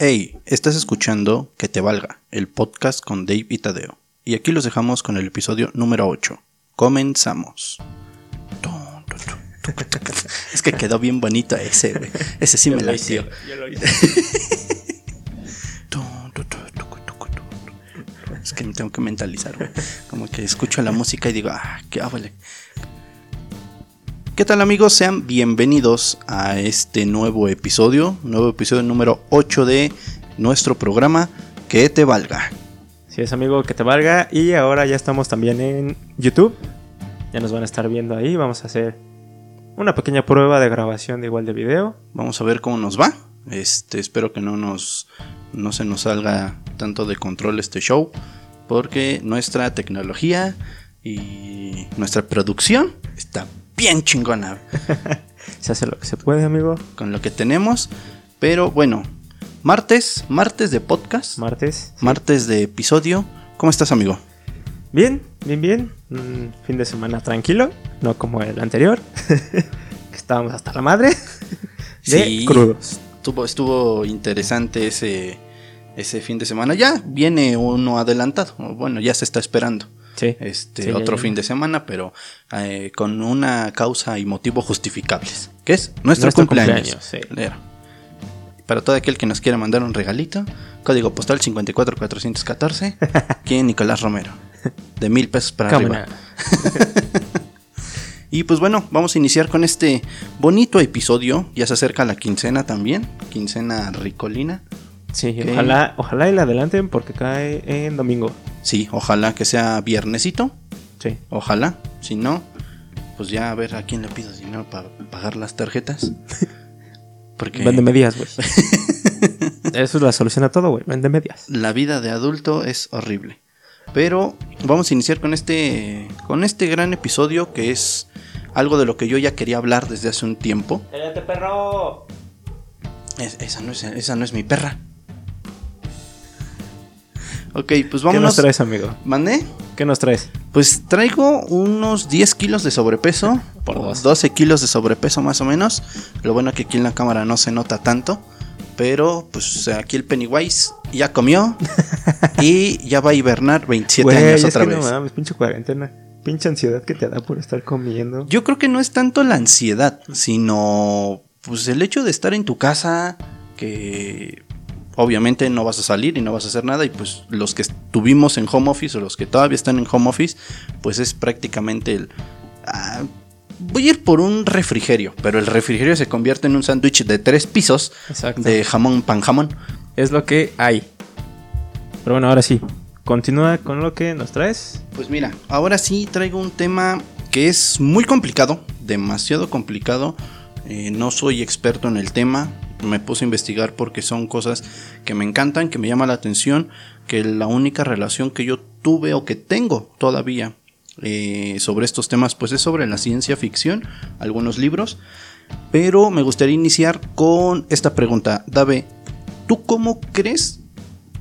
Hey, estás escuchando Que te valga, el podcast con Dave y Tadeo. Y aquí los dejamos con el episodio número 8. Comenzamos. Es que quedó bien bonito ese, güey. Ese sí me la hice. Es que me tengo que mentalizar, güey. Como que escucho la música y digo, ah, qué vale. ¿Qué tal amigos? Sean bienvenidos a este nuevo episodio, nuevo episodio número 8 de nuestro programa Que te valga. Sí es amigo, que te valga. Y ahora ya estamos también en YouTube. Ya nos van a estar viendo ahí. Vamos a hacer una pequeña prueba de grabación de igual de video. Vamos a ver cómo nos va. Este, espero que no nos no se nos salga tanto de control este show porque nuestra tecnología y nuestra producción está bien chingona. se hace lo que se puede, amigo. Con lo que tenemos. Pero bueno, martes, martes de podcast. Martes. Martes de episodio. ¿Cómo estás, amigo? Bien, bien, bien. Un fin de semana tranquilo, no como el anterior, que estábamos hasta la madre. De sí, crudos. Estuvo, estuvo interesante ese, ese fin de semana. Ya viene uno adelantado. Bueno, ya se está esperando. Sí. Este, otro fin de semana, pero eh, con una causa y motivo justificables. Que es nuestro, cumpleaños. Para todo aquel que nos quiera mandar un regalito, código postal 54414, ¿quién? Nicolás Romero. De mil pesos para arriba. y pues bueno, vamos a iniciar con este bonito episodio. Ya se acerca la quincena también, quincena ricolina. Sí, ojalá, ojalá y la adelanten porque cae en domingo. Sí, ojalá que sea viernesito. Sí. Ojalá. Si no, pues ya a ver a quién le pido dinero para pagar las tarjetas. Porque... Vende medias, güey. Eso es la solución a todo, güey. Vende medias. La vida de adulto es horrible. Pero vamos a iniciar con este, con este gran episodio que es algo de lo que yo ya quería hablar desde hace un tiempo. ¡Cállate, perro! esa, no es, esa no es mi perra. Ok, pues vamos. ¿Qué nos traes, amigo? ¿Mandé? ¿Qué nos traes? Pues traigo unos 10 kilos de sobrepeso. Por dos. 12 kilos de sobrepeso más o menos. Lo bueno que aquí en la cámara no se nota tanto. Pero pues aquí el Pennywise ya comió. y ya va a hibernar 27 años otra vez. No mames, pinche cuarentena. Pinche ansiedad que te da por estar comiendo. Yo creo que no es tanto la ansiedad, sino pues el hecho de estar en tu casa, que obviamente no vas a salir y no vas a hacer nada y pues los que estuvimos en home office o los que todavía están en home office, pues es prácticamente el... Ah, voy a ir por un refrigerio, pero el refrigerio se convierte en un sándwich de tres pisos de jamón, pan jamón. Es lo que hay. Pero bueno, ahora sí, continúa con lo que nos traes. Pues mira, ahora sí traigo un tema que es muy complicado, demasiado complicado. Eh, no soy experto en el tema, me puse a investigar porque son cosas que me encantan, que me llama la atención, que la única relación que yo tuve o que tengo todavía eh, sobre estos temas pues es sobre la ciencia ficción, algunos libros, pero me gustaría iniciar con esta pregunta, Dave, ¿tú cómo crees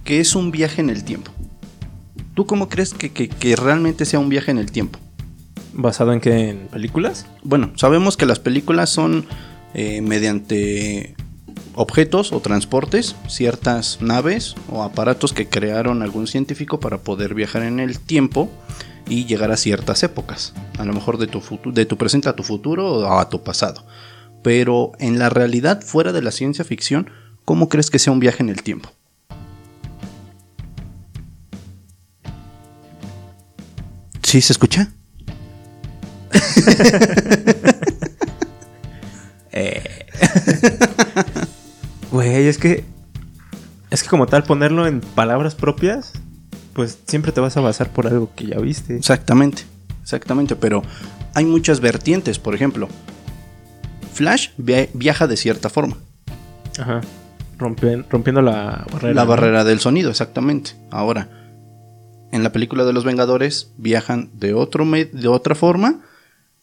que es un viaje en el tiempo? ¿Tú cómo crees que, que realmente sea un viaje en el tiempo? ¿Basado en qué? ¿En películas? Bueno, sabemos que las películas son eh, mediante objetos o transportes, ciertas naves o aparatos que crearon algún científico para poder viajar en el tiempo y llegar a ciertas épocas, a lo mejor de tu, de tu presente a tu futuro o a tu pasado. Pero en la realidad, fuera de la ciencia ficción, ¿cómo crees que sea un viaje en el tiempo? ¿Sí se escucha? eh. Güey, es que. Es que como tal, ponerlo en palabras propias, pues siempre te vas a basar por algo que ya viste. Exactamente, exactamente, pero hay muchas vertientes, por ejemplo. Flash viaja de cierta forma. Ajá. rompiendo la barrera. La barrera del sonido, exactamente. Ahora, en la película de los Vengadores viajan de, otro de otra forma.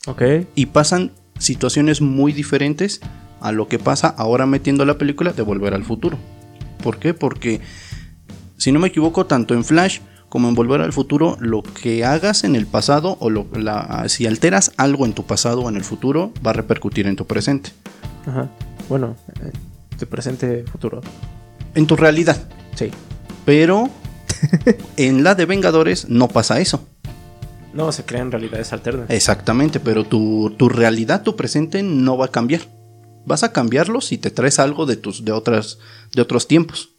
Ok. Y pasan situaciones muy diferentes a lo que pasa ahora metiendo la película de Volver al Futuro. ¿Por qué? Porque, si no me equivoco, tanto en Flash como en Volver al Futuro, lo que hagas en el pasado o lo, si alteras algo en tu pasado o en el futuro, va a repercutir en tu presente. Ajá. Bueno, eh, tu presente, futuro. en tu realidad. Sí. Pero en la de Vengadores no pasa eso. No, se crean realidades alternas. Exactamente, pero tu, tu realidad, tu presente no va a cambiar. Vas a cambiarlo si te traes algo de tus de otras de otros tiempos.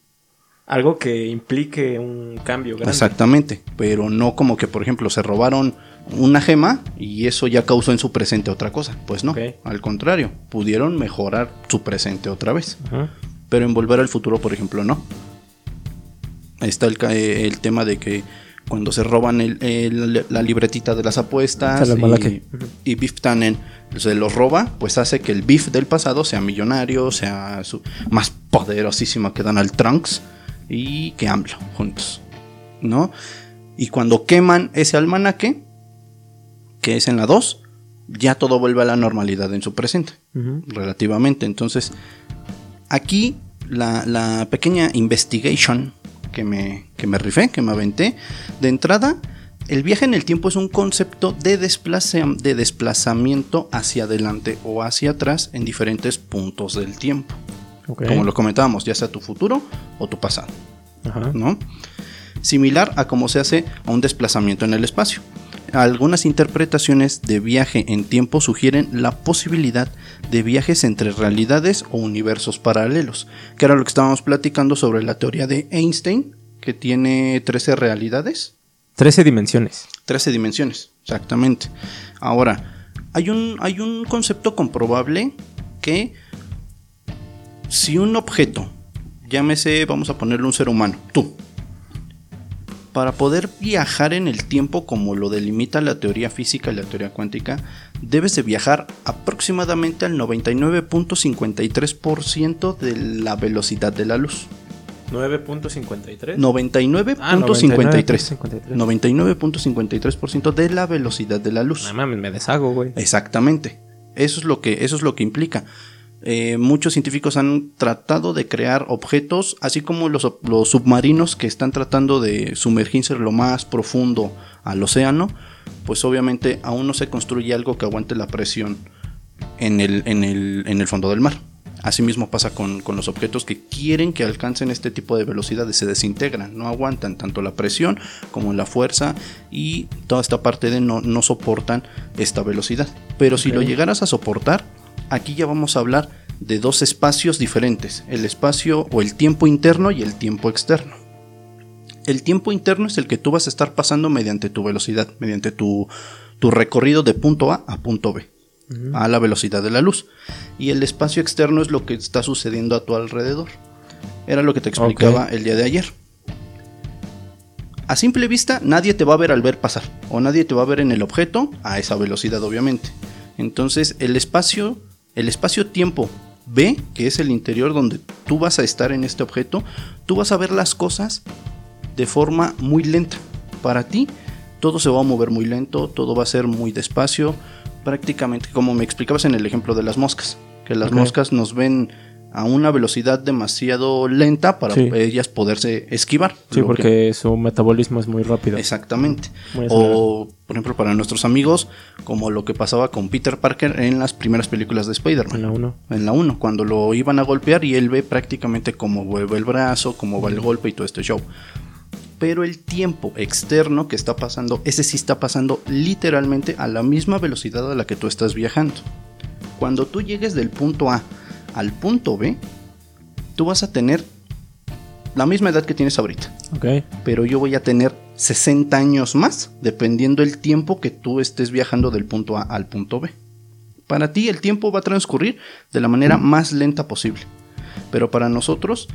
Algo que implique un cambio grande. Exactamente, pero no como que por ejemplo se robaron una gema y eso ya causó en su presente otra cosa. Pues no, al contrario, pudieron mejorar su presente otra vez. Pero en volver al futuro, por ejemplo, no. Ahí está el, eh, el tema de que cuando se roban el- el- la libretita de las apuestas y, y Biff Tannen se los roba, pues hace que el Biff del pasado sea millonario, sea su- más poderosísimo que Donald Trunks y que AMLO juntos, ¿no? Y cuando queman ese almanaque, que es en la 2, ya todo vuelve a la normalidad en su presente relativamente. Entonces, aquí la, la pequeña investigation que me, que me rifé, que me aventé, de entrada, el viaje en el tiempo es un concepto de, desplaza- de desplazamiento hacia adelante o hacia atrás en diferentes puntos del tiempo. Como lo comentábamos, ya sea tu futuro o tu pasado. Ajá. ¿no? Similar a cómo se hace a un desplazamiento en el espacio. Algunas interpretaciones de viaje en tiempo sugieren la posibilidad de viajes entre realidades o universos paralelos, que era lo que estábamos platicando sobre la teoría de Einstein, que tiene 13 realidades, 13 dimensiones. 13 dimensiones, exactamente. Ahora, hay un, hay un concepto comprobable que si un objeto, llámese, vamos a ponerle un ser humano, tú, para poder viajar en el tiempo como lo delimita la teoría física y la teoría cuántica, debes de viajar aproximadamente al 99.53% de la velocidad de la luz. 9.53. 99.53. Ah, 99.53. 99.53% de la velocidad de la luz. No mames, me deshago, güey. Exactamente. Eso es lo que, eso es lo que implica. Eh, muchos científicos han tratado de crear objetos, así como los, los submarinos que están tratando de sumergirse lo más profundo al océano, pues obviamente aún no se construye algo que aguante la presión en el, en el, en el fondo del mar. Asimismo pasa con, con los objetos que quieren que alcancen este tipo de velocidades, se desintegran, no aguantan tanto la presión como la fuerza y toda esta parte de no, no soportan esta velocidad. Pero si lo llegaras a soportar, aquí ya vamos a hablar de dos espacios diferentes, el espacio o el tiempo interno y el tiempo externo. El tiempo interno es el que tú vas a estar pasando mediante tu velocidad, mediante tu, tu recorrido de punto A a punto B a la velocidad de la luz. Y el espacio externo es lo que está sucediendo a tu alrededor. Era lo que te explicaba el día de ayer. A simple vista, nadie te va a ver al ver pasar, o nadie te va a ver en el objeto a esa velocidad, obviamente. Entonces, el espacio, el espacio-tiempo B, que es el interior donde tú vas a estar en este objeto, tú vas a ver las cosas de forma muy lenta. Para ti, todo se va a mover muy lento, todo va a ser muy despacio, prácticamente como me explicabas en el ejemplo de las moscas, que las moscas nos ven a una velocidad demasiado lenta para Sí. ellas poderse esquivar. Sí, que- porque su metabolismo es muy rápido. Exactamente. Muy. O, por ejemplo, para nuestros amigos, como lo que pasaba con Peter Parker en las primeras películas de Spider-Man. En la 1. En la 1, cuando lo iban a golpear y él ve prácticamente cómo mueve el brazo, cómo va el golpe y todo este show. Pero el tiempo externo que está pasando, ese sí está pasando literalmente a la misma velocidad a la que tú estás viajando. Cuando tú llegues del punto A al punto B, tú vas a tener la misma edad que tienes ahorita Ok. pero yo voy a tener 60 años más, dependiendo el tiempo que tú estés viajando del punto A al punto B. Para ti el tiempo va a transcurrir de la manera más lenta posible, pero para nosotros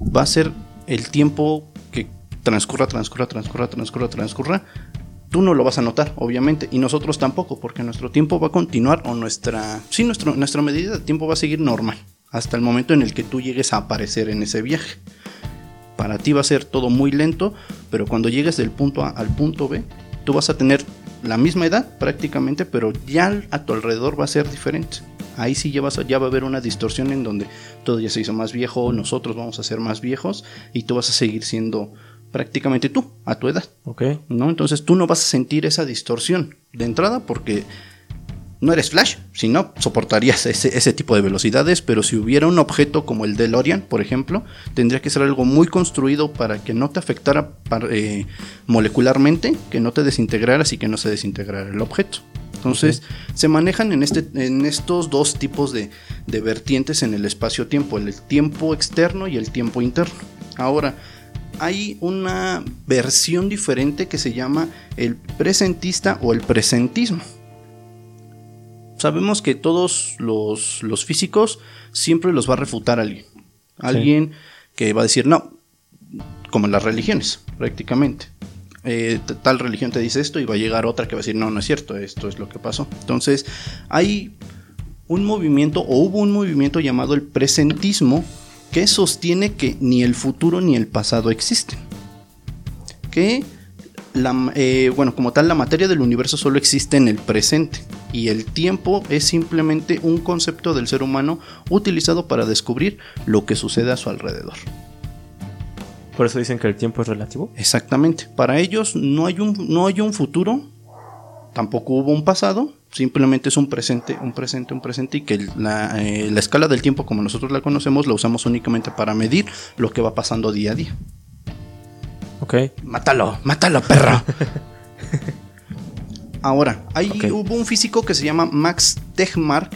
va a ser el tiempo que transcurra, transcurra, transcurra, transcurra, transcurra. Tú no lo vas a notar, obviamente, y nosotros tampoco, porque nuestro tiempo va a continuar o nuestra, sí, nuestro, nuestra medida de tiempo va a seguir normal hasta el momento en el que tú llegues a aparecer en ese viaje. Para ti va a ser todo muy lento, pero cuando llegues del punto A al punto B, tú vas a tener la misma edad prácticamente, pero ya a tu alrededor va a ser diferente. Ahí sí ya, ya va a haber una distorsión en donde todo ya se hizo más viejo, nosotros vamos a ser más viejos y tú vas a seguir siendo prácticamente tú, a tu edad. Ok. ¿no? Entonces tú no vas a sentir esa distorsión de entrada porque no eres Flash, si no, soportarías ese, ese, tipo de velocidades, pero si hubiera un objeto como el DeLorean, por ejemplo, tendría que ser algo muy construido para que no te afectara eh, molecularmente, que no te desintegraras y que no se desintegrara el objeto. Entonces, se manejan en, este, en estos dos tipos de, de vertientes en el espacio-tiempo, el tiempo externo y el tiempo interno. Ahora, hay una versión diferente que se llama el presentista o el presentismo sabemos que todos los, físicos siempre los va a refutar alguien. Alguien que va a decir, no, como en las religiones, prácticamente. Eh, tal religión te dice esto y va a llegar otra que va a decir, no, no es cierto, esto es lo que pasó. Entonces, hay un movimiento o hubo un movimiento llamado el presentismo que sostiene que ni el futuro ni el pasado existen. Que eh, bueno, como tal, la materia del universo solo existe en el presente y el tiempo es simplemente un concepto del ser humano utilizado para descubrir lo que sucede a su alrededor. Por eso dicen que el tiempo es relativo. Exactamente. Para ellos no hay un, no hay un futuro, tampoco hubo un pasado, simplemente es un presente, un presente, un presente y que la, eh, la escala del tiempo como nosotros la conocemos la usamos únicamente para medir lo que va pasando día a día. Ok. Mátalo, mátalo, perro. Ahora, ahí hubo un físico que se llama Max Tegmark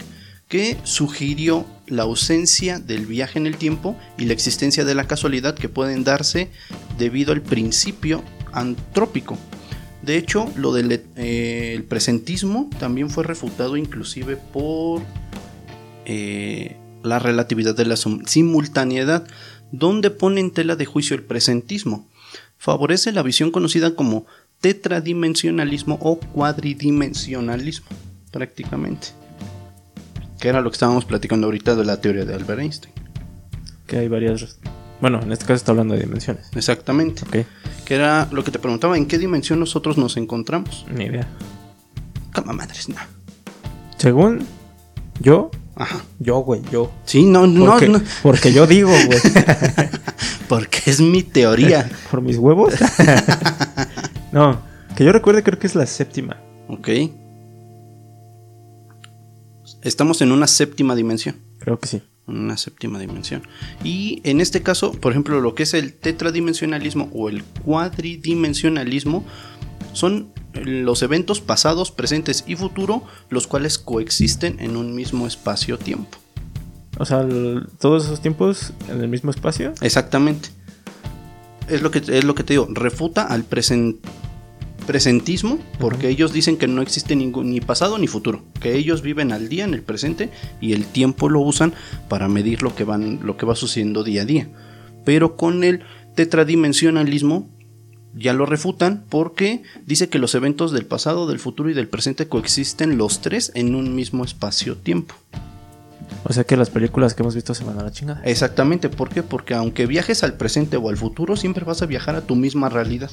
que sugirió la ausencia del viaje en el tiempo y la existencia de la casualidad que pueden darse debido al principio antrópico. De hecho, lo del eh, presentismo también fue refutado inclusive por eh, la relatividad de la simultaneidad, donde pone en tela de juicio el presentismo favorece la visión conocida como tetradimensionalismo o cuadridimensionalismo, prácticamente. Que era lo que estábamos platicando ahorita de la teoría de Albert Einstein. Que hay varias. Bueno, en este caso está hablando de dimensiones. Exactamente. Ok. Que era lo que te preguntaba, ¿en qué dimensión nosotros nos encontramos? Ni idea. Cama madres, no. Según yo, Ajá. Yo, güey, yo. Sí, no, no, no. Porque yo digo, güey. porque es mi teoría. ¿Por mis huevos? no, que yo recuerde creo que es la séptima. Ok. Estamos en una séptima dimensión. Creo que sí. Una séptima dimensión. Y en este caso, por ejemplo, lo que es el tetradimensionalismo o el cuadridimensionalismo son los eventos pasados, presentes y futuro, los cuales coexisten en un mismo espacio-tiempo. O sea, todos esos tiempos en el mismo espacio. Exactamente. Es lo que, es lo que te digo, refuta al presentismo, porque ellos dicen que no existe ningún, ni pasado ni futuro, que ellos viven al día en el presente y el tiempo lo usan para medir lo que, van, lo que va sucediendo día a día. Pero con el tetradimensionalismo ya lo refutan porque dice que los eventos del pasado, del futuro y del presente coexisten los tres en un mismo espacio-tiempo. O sea que las películas que hemos visto se van a la chingada. Exactamente, ¿por qué? Porque aunque viajes al presente o al futuro, siempre vas a viajar a tu misma realidad.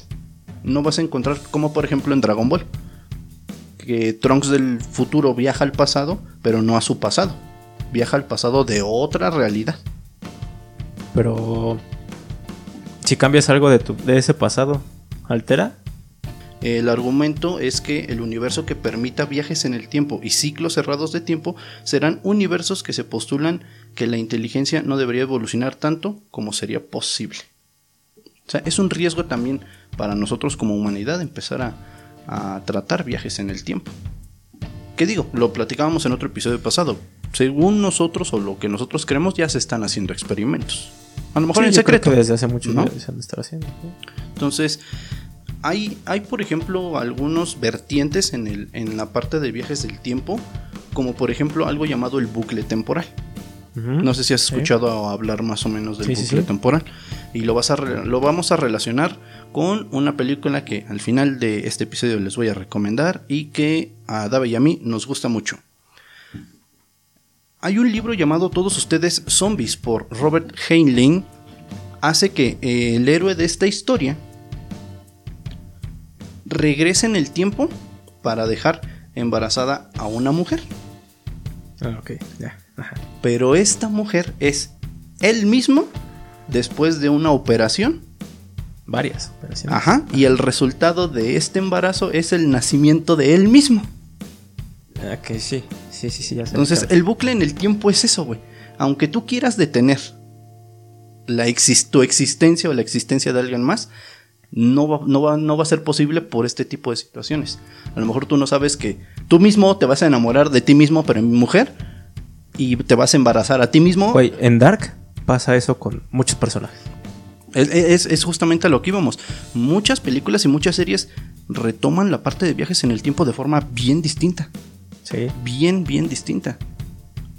No vas a encontrar, como por ejemplo en Dragon Ball, que Trunks del futuro viaja al pasado, pero no a su pasado. Viaja al pasado de otra realidad. Pero si cambias algo de, tu, de ese pasado, ¿altera? El argumento es que el universo que permita viajes en el tiempo y ciclos cerrados de tiempo serán universos que se postulan que la inteligencia no debería evolucionar tanto como sería posible. O sea, es un riesgo también para nosotros como humanidad empezar a, a tratar viajes en el tiempo. ¿Qué digo? Lo platicábamos en otro episodio pasado. Según nosotros o lo que nosotros creemos ya se están haciendo experimentos. A lo mejor en secreto. desde hace mucho ¿no? se han estado haciendo. Entonces, hay, hay, por ejemplo, algunos vertientes en, el, en la parte de viajes del tiempo, como por ejemplo algo llamado el bucle temporal. No sé si has escuchado hablar más o menos del bucle temporal. Y lo, vas a lo vamos a relacionar con una película que al final de este episodio les voy a recomendar y que a Dave y a mí nos gusta mucho. Hay un libro llamado Todos ustedes zombies por Robert Heinlein. Hace que eh, el héroe de esta historia regrese en el tiempo para dejar embarazada a una mujer. Ah, ok, ya. Pero esta mujer es él mismo después de una operación. Varias operaciones. Ajá. Y el resultado de este embarazo es el nacimiento de él mismo. Ah, que sí. Sí, sí, sí, ya. Entonces, el bucle en el tiempo es eso, güey. Aunque tú quieras detener la tu existencia o la existencia de alguien más, no va, no, va, no va a ser posible por este tipo de situaciones. A lo mejor tú no sabes que tú mismo te vas a enamorar de ti mismo, pero en mujer, y te vas a embarazar a ti mismo. Güey, en Dark pasa eso con muchos personajes. Es, es- es justamente a lo que íbamos. Muchas películas y muchas series retoman la parte de viajes en el tiempo de forma bien distinta. Sí. bien, bien distinta.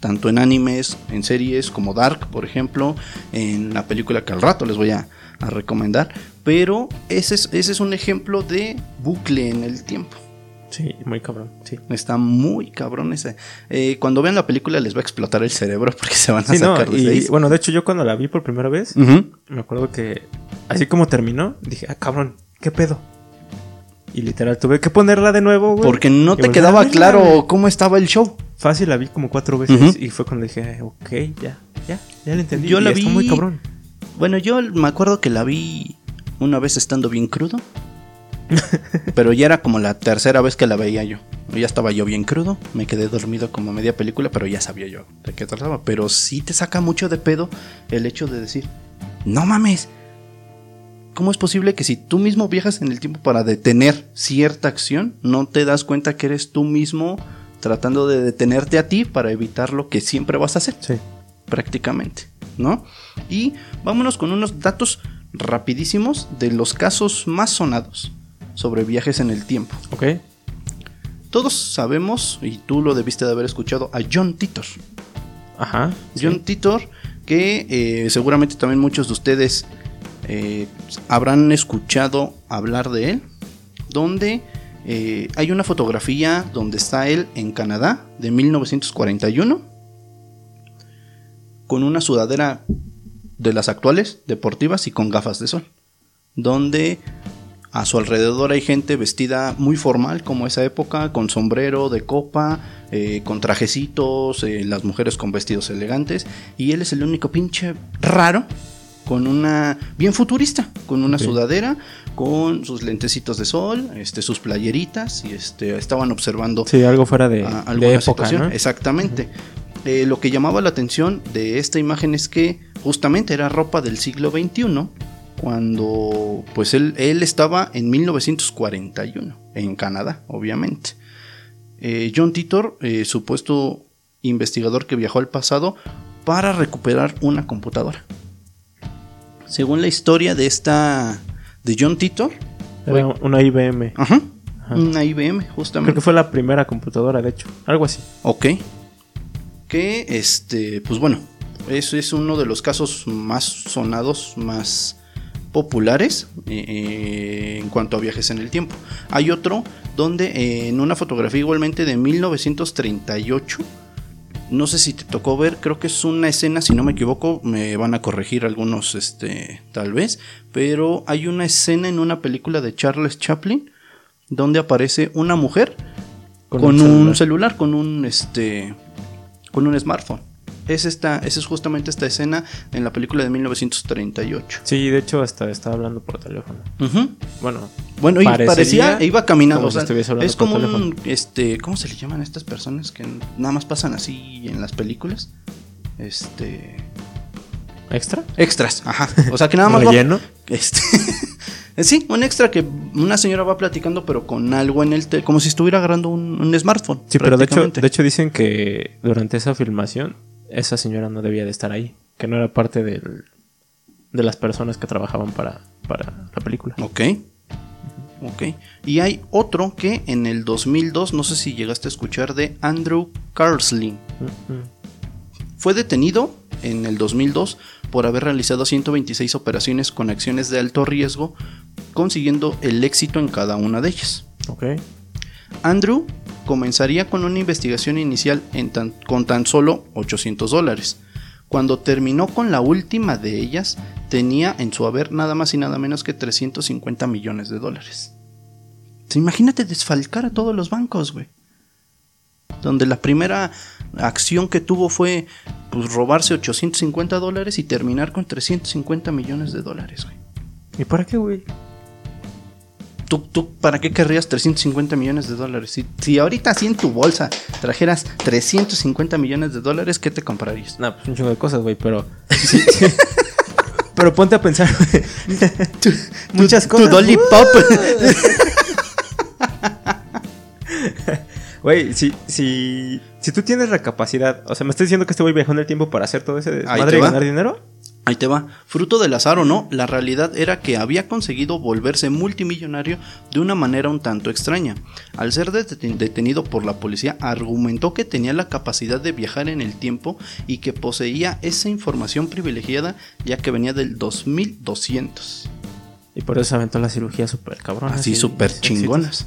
Tanto en animes, en series como Dark, por ejemplo, en la película que al rato les voy a, a recomendar. Pero ese es, ese es un ejemplo de bucle en el tiempo. Sí, muy cabrón. Sí. Está muy cabrón ese. Eh, cuando vean la película les va a explotar el cerebro porque se van a Sí, no, sacar de y bueno, de hecho yo cuando la vi por primera vez, me acuerdo que así como terminó, dije, ah, cabrón, ¿qué pedo? Y literal, tuve que ponerla de nuevo, güey. Porque no te quedaba claro cómo estaba el show. Fácil, la vi como cuatro veces y fue cuando dije, ok, ya, ya, ya la entendí. Yo y la está vi- muy cabrón. Bueno, yo me acuerdo que la vi una vez estando bien crudo. pero ya era como la tercera vez que la veía yo. Ya estaba yo bien crudo. Me quedé dormido como media película, pero ya sabía yo de qué trataba. Pero sí te saca mucho de pedo el hecho de decir, no mames. ¿Cómo es posible que si tú mismo viajas en el tiempo para detener cierta acción, no te das cuenta que eres tú mismo tratando de detenerte a ti para evitar lo que siempre vas a hacer? Sí. prácticamente, ¿no? Y vámonos con unos datos rapidísimos de los casos más sonados sobre viajes en el tiempo. Ok. Todos sabemos, y tú lo debiste de haber escuchado, a John Titor. Ajá. John Titor, que eh, seguramente también muchos de ustedes eh, habrán escuchado hablar de él, donde eh, hay una fotografía donde está él en Canadá de 1941, con una sudadera de las actuales, deportivas y con gafas de sol, donde a su alrededor hay gente vestida muy formal como esa época, con sombrero de copa, eh, con trajecitos, eh, las mujeres con vestidos elegantes, y él es el único pinche raro con una bien futurista, con una sudadera, con sus lentecitos de sol, este, sus playeritas, y este, estaban observando Sí, algo fuera de, a de época, situación. ¿no? Exactamente. Eh, lo que llamaba la atención de esta imagen es que justamente era ropa del siglo XXI, cuando pues él, él estaba en 1941, en Canadá, obviamente. Eh, John Titor, eh, supuesto investigador que viajó al pasado para recuperar una computadora. Según la historia de esta de John Titor, Era una IBM. ajá, Ajá. una IBM justamente. Creo que fue la primera computadora, de hecho. Algo así. Ok. Que este, pues bueno, ese es uno de los casos más sonados, más populares eh, eh, en cuanto a viajes en el tiempo. Hay otro donde eh, en una fotografía igualmente de 1938, no sé si te tocó ver, creo que es una escena, si no me equivoco, me van a corregir algunos, este, tal vez, pero hay una escena en una película de Charles Chaplin donde aparece una mujer con, un, celular. celular. con un este con un smartphone. Es esta, esa es justamente esta escena en la película de 1938. Sí, de hecho hasta estaba hablando por teléfono. Bueno, Bueno, y parecía, e iba caminando. como o si sea, estuviese hablando es por como un, este, ¿cómo se le llaman a estas personas que nada más pasan así en las películas? Este, ¿extra? extras, ajá. O sea que nada más va- ¿Relleno? Este, sí, un extra que una señora va platicando, pero con algo en el, como si estuviera agarrando un, un smartphone. Sí, pero de hecho, de hecho dicen que durante esa filmación esa señora no debía de estar ahí, que no era parte del, de las personas que trabajaban para, para la película. Ok. Ok. Y hay otro que en el 2002, no sé si llegaste a escuchar, de Andrew Carlsling. Fue detenido en el 2002 por haber realizado 126 operaciones con acciones de alto riesgo, consiguiendo el éxito en cada una de ellas. Ok. Andrew comenzaría con una investigación inicial con tan solo 800 dólares. Cuando terminó con la última de ellas, tenía en su haber nada más y nada menos que 350 millones de dólares. Sea, imagínate desfalcar a todos los bancos, güey. Donde la primera acción que tuvo fue pues, robarse 850 dólares y terminar con 350 millones de dólares, güey. ¿Y para qué, güey? ¿Tú, tú para qué querrías 350 millones de dólares? Si, si ahorita así en tu bolsa trajeras 350 millones de dólares, ¿qué te comprarías? No, pues un chingo de cosas, güey, pero. sí, sí. Pero ponte a pensar. Muchas Tu cosas. Dolly ¡Uh! Pop. Güey, si, si, si tú tienes la capacidad, o sea, me estás diciendo que este güey viajó en el tiempo para hacer todo ese desmadre y ganar dinero. Ahí te va. Fruto del azar o no, la realidad era que había conseguido volverse multimillonario de una manera un tanto extraña. Al ser deten- detenido por la policía, argumentó que tenía la capacidad de viajar en el tiempo y que poseía esa información privilegiada ya que venía del 2200. Y por eso se aventó la cirugía súper cabrona. Así súper chingonas.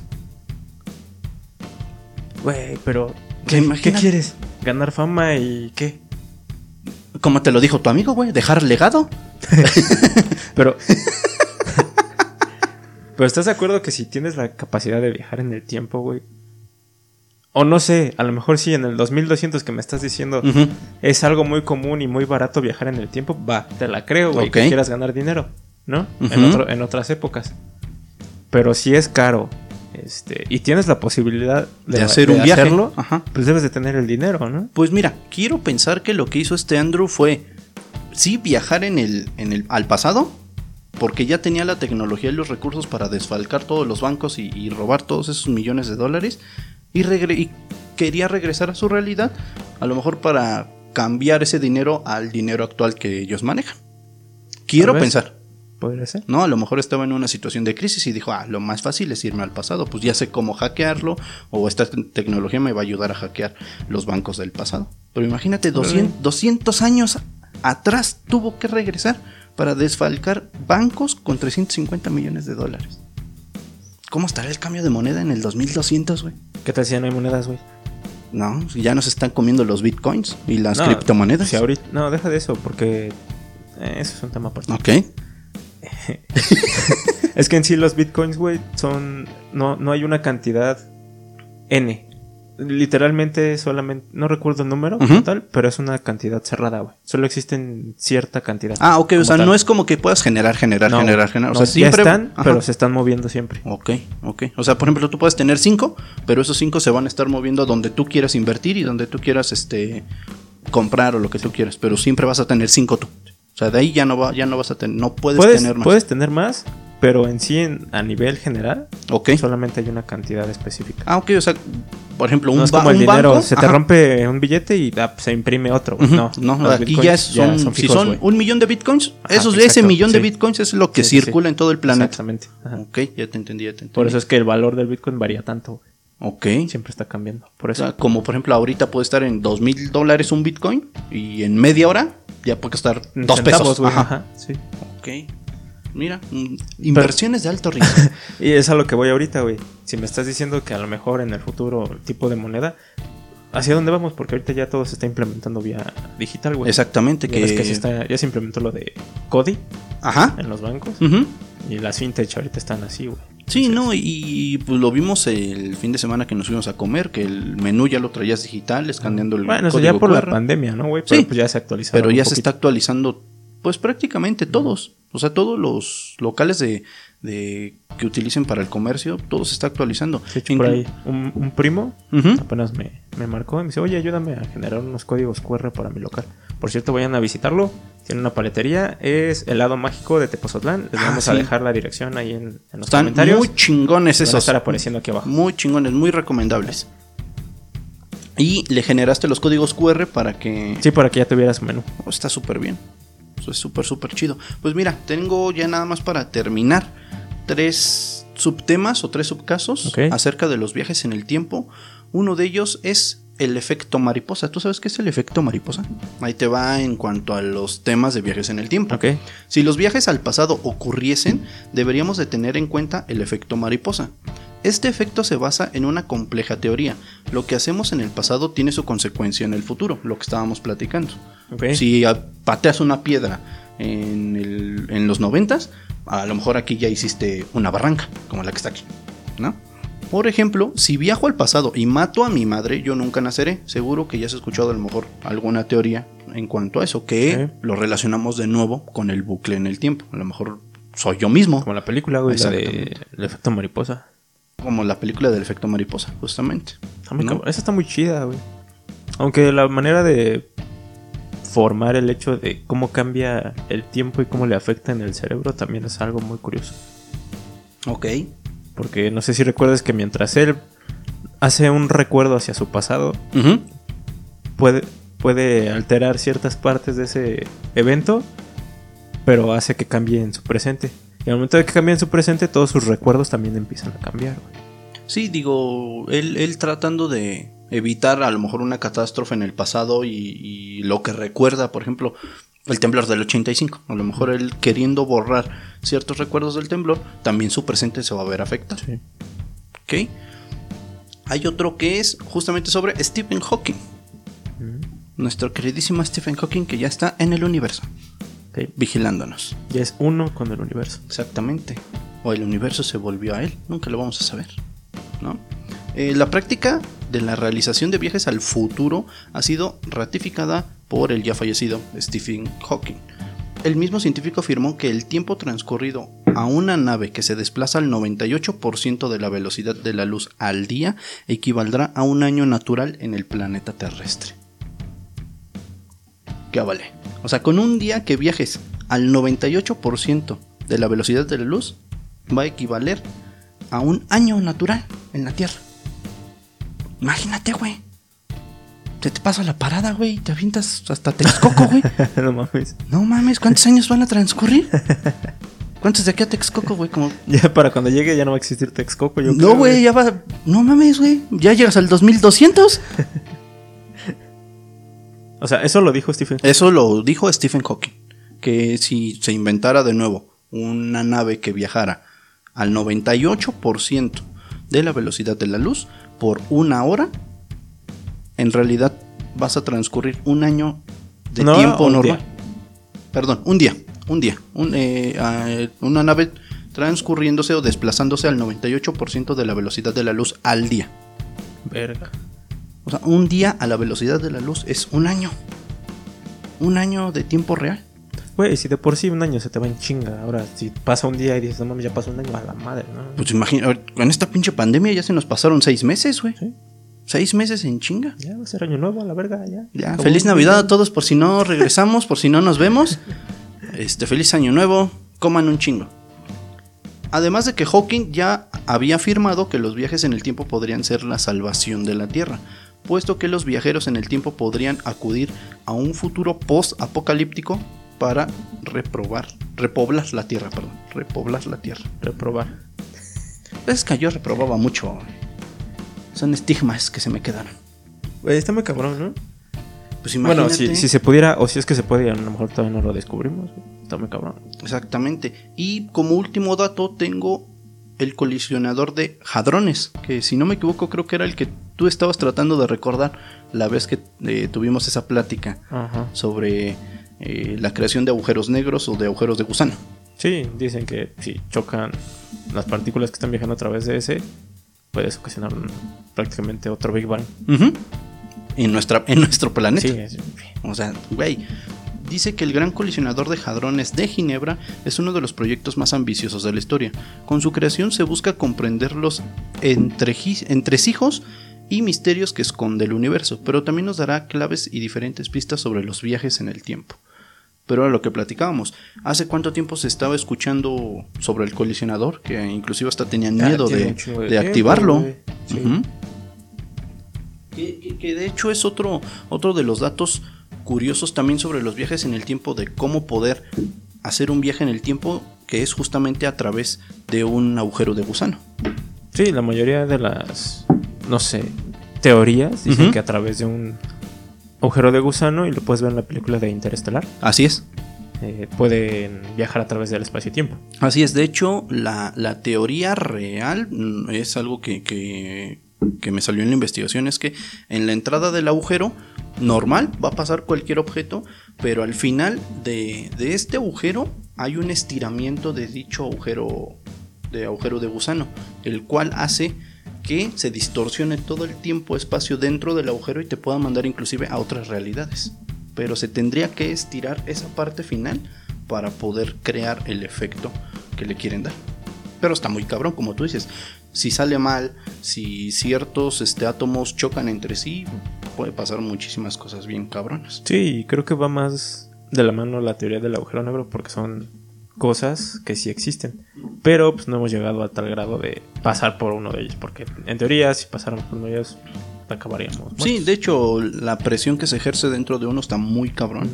Güey, pero. ¿Qué ¿Qué, quieres? ¿Ganar fama y qué? Como te lo dijo tu amigo, güey, dejar legado. Pero. Pero estás de acuerdo que si tienes la capacidad de viajar en el tiempo, güey. O no sé, a lo mejor sí, en el 2200 que me estás diciendo es algo muy común y muy barato viajar en el tiempo, va, te la creo, güey, que Ok. quieras ganar dinero, ¿no? en, otro- en otras épocas. Pero si es caro este, y tienes la posibilidad de, De hacer un viaje. hacerlo, Ajá. pues debes de tener el dinero, ¿no? Pues mira, quiero pensar que lo que hizo este Andrew fue sí viajar en el, en el al pasado, porque ya tenía la tecnología y los recursos para desfalcar todos los bancos y, y robar todos esos millones de dólares y, quería regresar a su realidad, a lo mejor para cambiar ese dinero al dinero actual que ellos manejan. Quiero pensar. Podría ser. No, a lo mejor estaba en una situación de crisis y dijo, ah, lo más fácil es irme al pasado, pues ya sé cómo hackearlo o esta te- tecnología me va a ayudar a hackear los bancos del pasado. Pero imagínate, 200, 200 años atrás tuvo que regresar para desfalcar bancos con 350 millones de dólares. ¿Cómo estará el cambio de moneda en el 2200, güey? ¿Qué te decía? No hay monedas, güey. No, ya nos están comiendo los bitcoins y las No, criptomonedas. si ahorita, no, deja de eso, porque eh, eso es un tema aparte. Ok. Es que en sí los bitcoins, güey, son. No, no hay una cantidad N. Literalmente solamente. No recuerdo el número Ujú. como tal, pero es una cantidad cerrada, güey. Solo existen cierta cantidad. Ah, ok, o sea, tal. no es como que puedas generar, generar, No, generar, generar. O sea, siempre. ya están, Ajá. pero se están moviendo siempre. Ok, ok. O sea, por ejemplo, tú puedes tener cinco, pero esos cinco se van a estar moviendo donde tú quieras invertir y donde tú quieras este comprar o lo que tú quieras, pero siempre vas a tener cinco tú. O sea, de ahí ya no va, ya no vas a tener, no puedes, Puedes, tener más. puedes tener más, pero en sí, en- a nivel general, Ok. solamente hay una cantidad específica. Ah, ok, o sea, por ejemplo, un, no es como el dinero, banco, se te ajá. rompe un billete y ah, se imprime otro. No, No, aquí ya, es- son, si fijos, son güey. un millón de bitcoins, Ajá, esos, ese millón de bitcoins es lo que Sí, circula sí. en todo el planeta. Exactamente. Ajá. Ok, ya te entendí, ya te entendí. Por eso es que el valor del bitcoin varía tanto. Ok. Siempre está cambiando. Por O eso. sea, como por ejemplo ahorita puede estar en dos mil dólares un bitcoin y en media hora ya puede estar En dos centavos, pesos. güey, Ajá. ajá, sí. Ok. Mira, mm, inversiones de alto riesgo. Y es a lo que voy ahorita, güey. Si me estás diciendo que a lo mejor en el futuro el tipo de moneda, ¿hacia dónde vamos? Porque ahorita ya todo se está implementando vía digital, güey. Exactamente, que... que se está- ya se implementó lo de CODI Ajá. en los bancos. Ujú. Y las fintech ahorita están así, güey. Sí, no, y, pues lo vimos el fin de semana que nos fuimos a comer, que el menú ya lo traías digital, escaneando el Bueno, código ya por la pandemia, ¿no, güey? Pero Sí. pues ya se actualizaron. Pero ya se está actualizando, pues prácticamente todos. O sea, todos los locales de, de que utilicen para el comercio, todo se está actualizando. De hecho, por ahí, un, un primo Ujú. apenas me, me marcó y me dice, oye, ayúdame a generar unos códigos QR para mi local. Por cierto, vayan a visitarlo. Tiene una paletería. Es el lado mágico de Tepozotlán. Les Ah, vamos a dejar la dirección ahí en, en los Están comentarios. muy chingones Van a esos. estar apareciendo aquí abajo. Muy chingones, muy recomendables. Y le generaste los códigos QR para que... Sí, para que ya tuvieras menú. Oh, está súper bien. Eso es súper, súper chido. Pues mira, tengo ya nada más para terminar tres subtemas o tres subcasos acerca de los viajes en el tiempo. Uno de ellos es el efecto mariposa. ¿Tú sabes qué es el efecto mariposa? Ahí te va en cuanto a los temas de viajes en el tiempo. Si los viajes al pasado ocurriesen, deberíamos de tener en cuenta el efecto mariposa. Este efecto se basa en una compleja teoría. Lo que hacemos en el pasado tiene su consecuencia en el futuro, lo que estábamos platicando. Si pateas una piedra en, el- en los noventas, a lo mejor aquí ya hiciste una barranca, como la que está aquí, ¿no? Por ejemplo, si viajo al pasado y mato a mi madre, yo nunca naceré. Seguro que ya has escuchado a lo mejor alguna teoría en cuanto a eso, que Sí. lo relacionamos de nuevo con el bucle en el tiempo. A lo mejor soy yo mismo. Como la película, güey, la de. El efecto mariposa. Como la película del efecto mariposa, justamente. Esa está muy chida, güey. Aunque la manera de formar el hecho de cómo cambia el tiempo y cómo le afecta en el cerebro también es algo muy curioso. Ok. Porque no sé si recuerdas que mientras él hace un recuerdo hacia su pasado, puede, puede alterar ciertas partes de ese evento, pero hace que cambie en su presente. Y al momento de que cambie en su presente, todos sus recuerdos también empiezan a cambiar. güey. Sí, digo, él, él tratando de evitar a lo mejor una catástrofe en el pasado y, y lo que recuerda, por ejemplo, el temblor del 85. A lo mejor él queriendo borrar ciertos recuerdos del temblor, también su presente se va a ver afectado. Sí. ¿Ok? Hay otro que es justamente sobre Stephen Hawking. Nuestro queridísimo Stephen Hawking que ya está en el universo, Vigilándonos. Ya es uno con el universo. Exactamente. O el universo se volvió a él. Nunca lo vamos a saber. ¿no? Eh, la práctica de la realización de viajes al futuro ha sido ratificada por el ya fallecido Stephen Hawking. El mismo científico afirmó que el tiempo transcurrido a una nave que se desplaza al 98% de la velocidad de la luz al día equivaldrá a un año natural en el planeta terrestre. ¿Qué vale? O sea, con un día que viajes al 98% de la velocidad de la luz, va a equivaler a un año natural en la Tierra. Imagínate, güey. Se te pasa la parada, güey, y te avientas hasta Texcoco, güey. no mames. No mames, ¿cuántos años van a transcurrir? ¿Cuántos de aquí a Texcoco, güey? Como... Ya para cuando llegue ya no va a existir Texcoco. Yo No, güey, ya va... No mames, güey. Ya llegas al 2200. O sea, eso lo dijo Stephen. Eso lo dijo Stephen Hawking. Que si se inventara de nuevo una nave que viajara al 98% de la velocidad de la luz por una hora, en realidad vas a transcurrir un año de No, tiempo normal. día. Perdón, un día, un día. Un, eh, ah, una nave transcurriéndose o desplazándose al 98% de la velocidad de la luz al día. Verga. O sea, un día a la velocidad de la luz es un año. Un año de tiempo real. Güey, si de por sí un año se te va en chinga. Ahora, si pasa un día y dices, no mames, ya pasó un año a la madre, ¿no? Pues imagina, con esta pinche pandemia ya se nos pasaron seis meses, güey. Sí. Seis meses en chinga. Ya va a ser año nuevo, a la verga, ya. Ya, feliz Navidad a todos por si no regresamos, por si no nos vemos. Este, feliz año nuevo, coman un chingo. Además de que Hawking ya había afirmado que los viajes en el tiempo podrían ser la salvación de la Tierra, puesto que los viajeros en el tiempo podrían acudir a un futuro post-apocalíptico para reprobar, repoblar la Tierra, perdón, repoblar la Tierra. Reprobar. Es que yo reprobaba mucho. Son estigmas que se me quedaron. Güey, está muy cabrón, ¿no? Pues imagínate. Bueno, si, si se pudiera, o si es que se puede, a lo mejor todavía no lo descubrimos. Está muy cabrón. Exactamente. Y como último dato tengo el colisionador de hadrones, que si no me equivoco creo que era el que tú estabas tratando de recordar la vez que eh, tuvimos esa plática Ajá. sobre eh, la creación de agujeros negros o de agujeros de gusano. Sí, dicen que si chocan las partículas que están viajando a través de ese, puedes ocasionar un- prácticamente otro Big Bang. En, nuestra, en nuestro planeta. Sí, O sea, güey. Dice que el Gran Colisionador de Hadrones de Ginebra es uno de los proyectos más ambiciosos de la historia. Con su creación se busca comprender los entresijos y misterios que esconde el universo, pero también nos dará claves y diferentes pistas sobre los viajes en el tiempo. Pero a lo que platicábamos, ¿hace cuánto tiempo se estaba escuchando sobre el colisionador? Que inclusive hasta tenían miedo de, de activarlo. Sí. Que- que de hecho es otro, otro de los datos curiosos también sobre los viajes en el tiempo, de cómo poder hacer un viaje en el tiempo que es justamente a través de un agujero de gusano. Sí, la mayoría de las, no sé, teorías dicen que a través de un agujero de gusano, y lo puedes ver en la película de Interestelar, Así es. eh, pueden viajar a través del espacio y tiempo. Así es, de hecho, la, la teoría real mm, es algo que, que, que me salió en la investigación, es que en la entrada del agujero normal va a pasar cualquier objeto, pero al final de, de este agujero hay un estiramiento de dicho agujero de agujero de gusano, el cual hace que se distorsione todo el tiempo espacio dentro del agujero y te pueda mandar inclusive a otras realidades. Pero se tendría que estirar esa parte final para poder crear el efecto que le quieren dar. Pero está muy cabrón, como tú dices. Si sale mal, si ciertos este, átomos chocan entre sí, puede pasar muchísimas cosas bien cabronas. Sí, creo que va más de la mano la teoría del agujero negro porque son cosas que sí existen. Pero pues no hemos llegado a tal grado de pasar por uno de ellos. Porque en teoría, si pasáramos por uno de ellos, acabaríamos. Sí, de hecho, la presión que se ejerce dentro de uno está muy cabrón.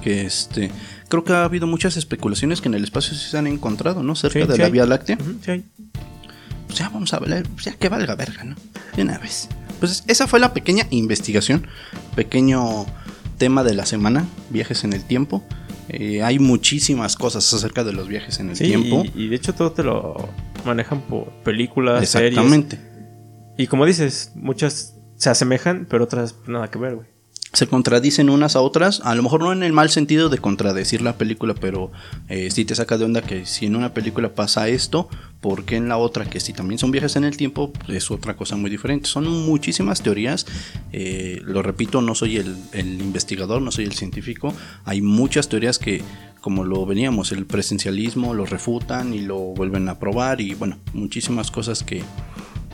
Que este. Creo que ha habido muchas especulaciones que en el espacio sí se han encontrado, ¿no? Cerca Sí, de sí la hay. Vía Láctea. Ujú, sí hay. Pues ya vamos a ver, ya que valga verga, ¿no? De una vez. Pues esa fue la pequeña investigación, pequeño tema de la semana, viajes en el tiempo. Eh, hay muchísimas cosas acerca de los viajes en el Sí, tiempo. Y, y de hecho todo te lo manejan por películas, series. Exactamente. Y como dices, muchas se asemejan, pero otras nada que ver, güey. Se contradicen unas a otras, a lo mejor no en el mal sentido de contradecir la película, pero eh, sí te saca de onda que si en una película pasa esto, ¿por qué en la otra, que si también son viajes en el tiempo, pues, es otra cosa muy diferente? Son muchísimas teorías, eh, lo repito, no soy el, investigador, no soy el científico, hay muchas teorías que, como lo veníamos, el presencialismo lo refutan y lo vuelven a probar y bueno, muchísimas cosas que,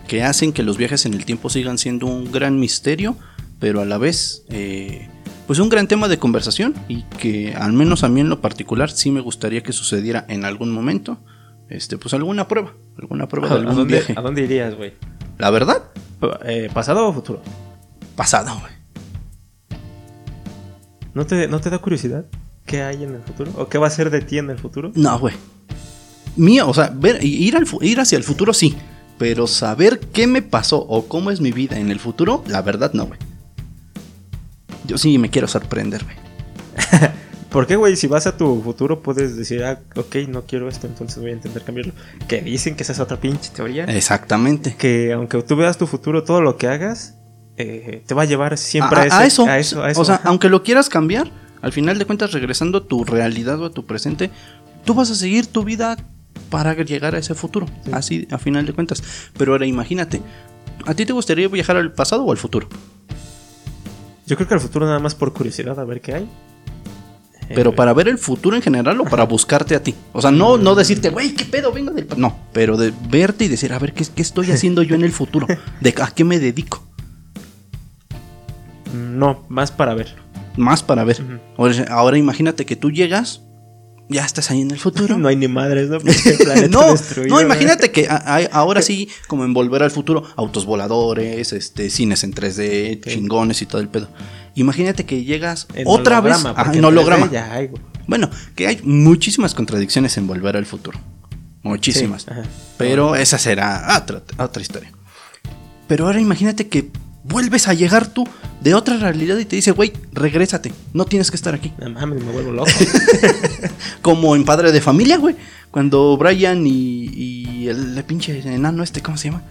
que hacen que los viajes en el tiempo sigan siendo un gran misterio, pero a la vez, eh, pues un gran tema de conversación y que al menos a mí en lo particular sí me gustaría que sucediera en algún momento, este, pues alguna prueba, alguna prueba de ¿A, algún dónde, viaje. ¿A dónde irías, güey? La verdad, eh, ¿Pasado o futuro? pasado, güey. ¿No te, ¿No te da curiosidad qué hay en el futuro? ¿O qué va a ser de ti en el futuro? No, güey. Mía, o sea, ver, ir, al, ir hacia el futuro sí, pero saber qué me pasó o cómo es mi vida en el futuro, la verdad no, güey. Yo sí me quiero sorprender, güey. ¿Por qué, güey? Si vas a tu futuro puedes decir, ah, ok, no quiero esto, entonces voy a intentar cambiarlo. Que dicen que esa es otra pinche teoría. Exactamente. Que aunque tú veas tu futuro, todo lo que hagas eh, te va a llevar siempre a, a, ese- a eso, a eso, a eso, O sea, ajá. aunque lo quieras cambiar, al final de cuentas, regresando a tu realidad o a tu presente, tú vas a seguir tu vida para llegar a ese futuro. Sí. Así, a final de cuentas. Pero ahora imagínate, ¿a ti te gustaría viajar al pasado o al futuro? Yo creo que al futuro nada más por curiosidad a ver qué hay. Pero Eh, para ver el futuro en general o para buscarte a ti. O sea, no, no decirte, güey, ¿qué pedo? Vengo del... pa-". No, pero de verte y decir, a ver, ¿qué, qué estoy haciendo yo en el futuro? ¿De ¿A qué me dedico? No, más para ver. Más para ver. Ahora imagínate que tú llegas, ya estás ahí en el futuro. No hay ni madres, ¿no? No, no, ¿no? imagínate que a- a- ahora sí, como en volver al futuro, autos voladores, este, cines en 3D, Ok. chingones y todo el pedo. Imagínate que llegas En otra vez porque en en 3D holograma. Ya hay, güey. Bueno, que hay muchísimas contradicciones en volver al futuro. Muchísimas. Sí. Pero esa será otra, otra historia. Pero ahora imagínate que vuelves a llegar tú de otra realidad y te dice, güey, regrésate, no tienes que estar aquí. No mames, me vuelvo loco. Como en Padre de Familia, güey. Cuando Brian y, y el, pinche enano este, ¿cómo se llama?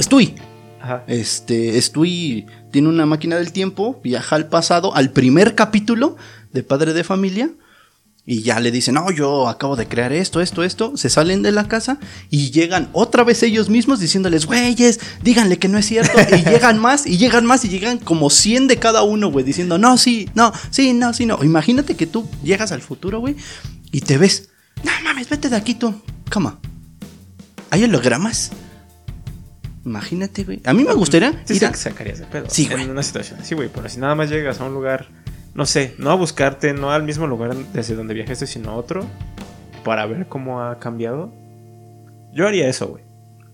Stewie. Ajá. Este, Stewie tiene una máquina del tiempo, viaja al pasado, al primer capítulo de Padre de Familia. Y ya le dicen, no, yo acabo de crear esto, esto, esto. Se salen de la casa y llegan otra vez ellos mismos diciéndoles, güeyes, díganle que no es cierto. Y llegan más, y llegan más, y llegan como 100 de cada uno, güey, diciendo, no, sí, no, sí, no, sí, no. Imagínate que tú llegas al futuro, güey, y te ves, no mames, vete de aquí tú. Cama. ¿Hay hologramas? Imagínate, güey. A mí me gustaría Sí, ir sí, a- que sacarías de pedo. Sí, güey. En una situación así, güey. Pero si nada más llegas a un lugar, no sé, no a buscarte, no al mismo lugar desde donde viajaste, sino a otro, para ver cómo ha cambiado. Yo haría eso, güey.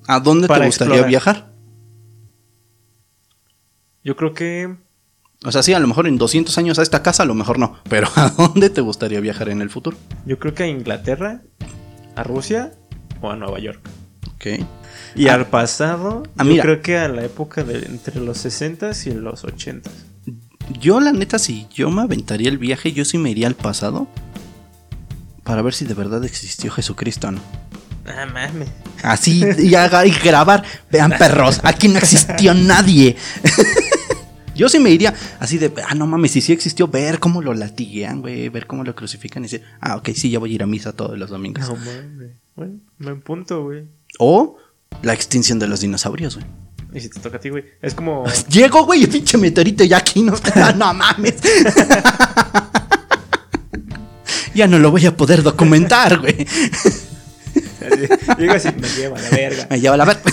¿A dónde te gustaría explorar. viajar? Yo creo que. O sea, sí, a lo mejor en 200 años a esta casa, a lo mejor no. Pero ¿a dónde te gustaría viajar en el futuro? Yo creo que a Inglaterra, a Rusia o a Nueva York. Ok. Y Ah. al pasado, Ah, yo mira. creo que a la época de entre los 60s y los 80s. Yo, la neta, si yo me aventaría el viaje, yo sí me iría al pasado. Para ver si de verdad existió Jesucristo, ¿no? Ah, mames. Así, y, haga- y grabar. Vean, perros, aquí no existió nadie. Yo sí me iría así de, ah, no mames, si sí existió, ver cómo lo latiguean, güey, ver cómo lo crucifican y decir, ah, ok, sí, ya voy a ir a misa todos los domingos. No mames. Bueno, me punto, güey. O la extinción de los dinosaurios, güey. Y si te toca a ti, güey. Es como. Llego, güey, el pinche meteorito ya aquí no. No mames. ya no lo voy a poder documentar, güey. Digo así, me lleva la verga. Me lleva la ver.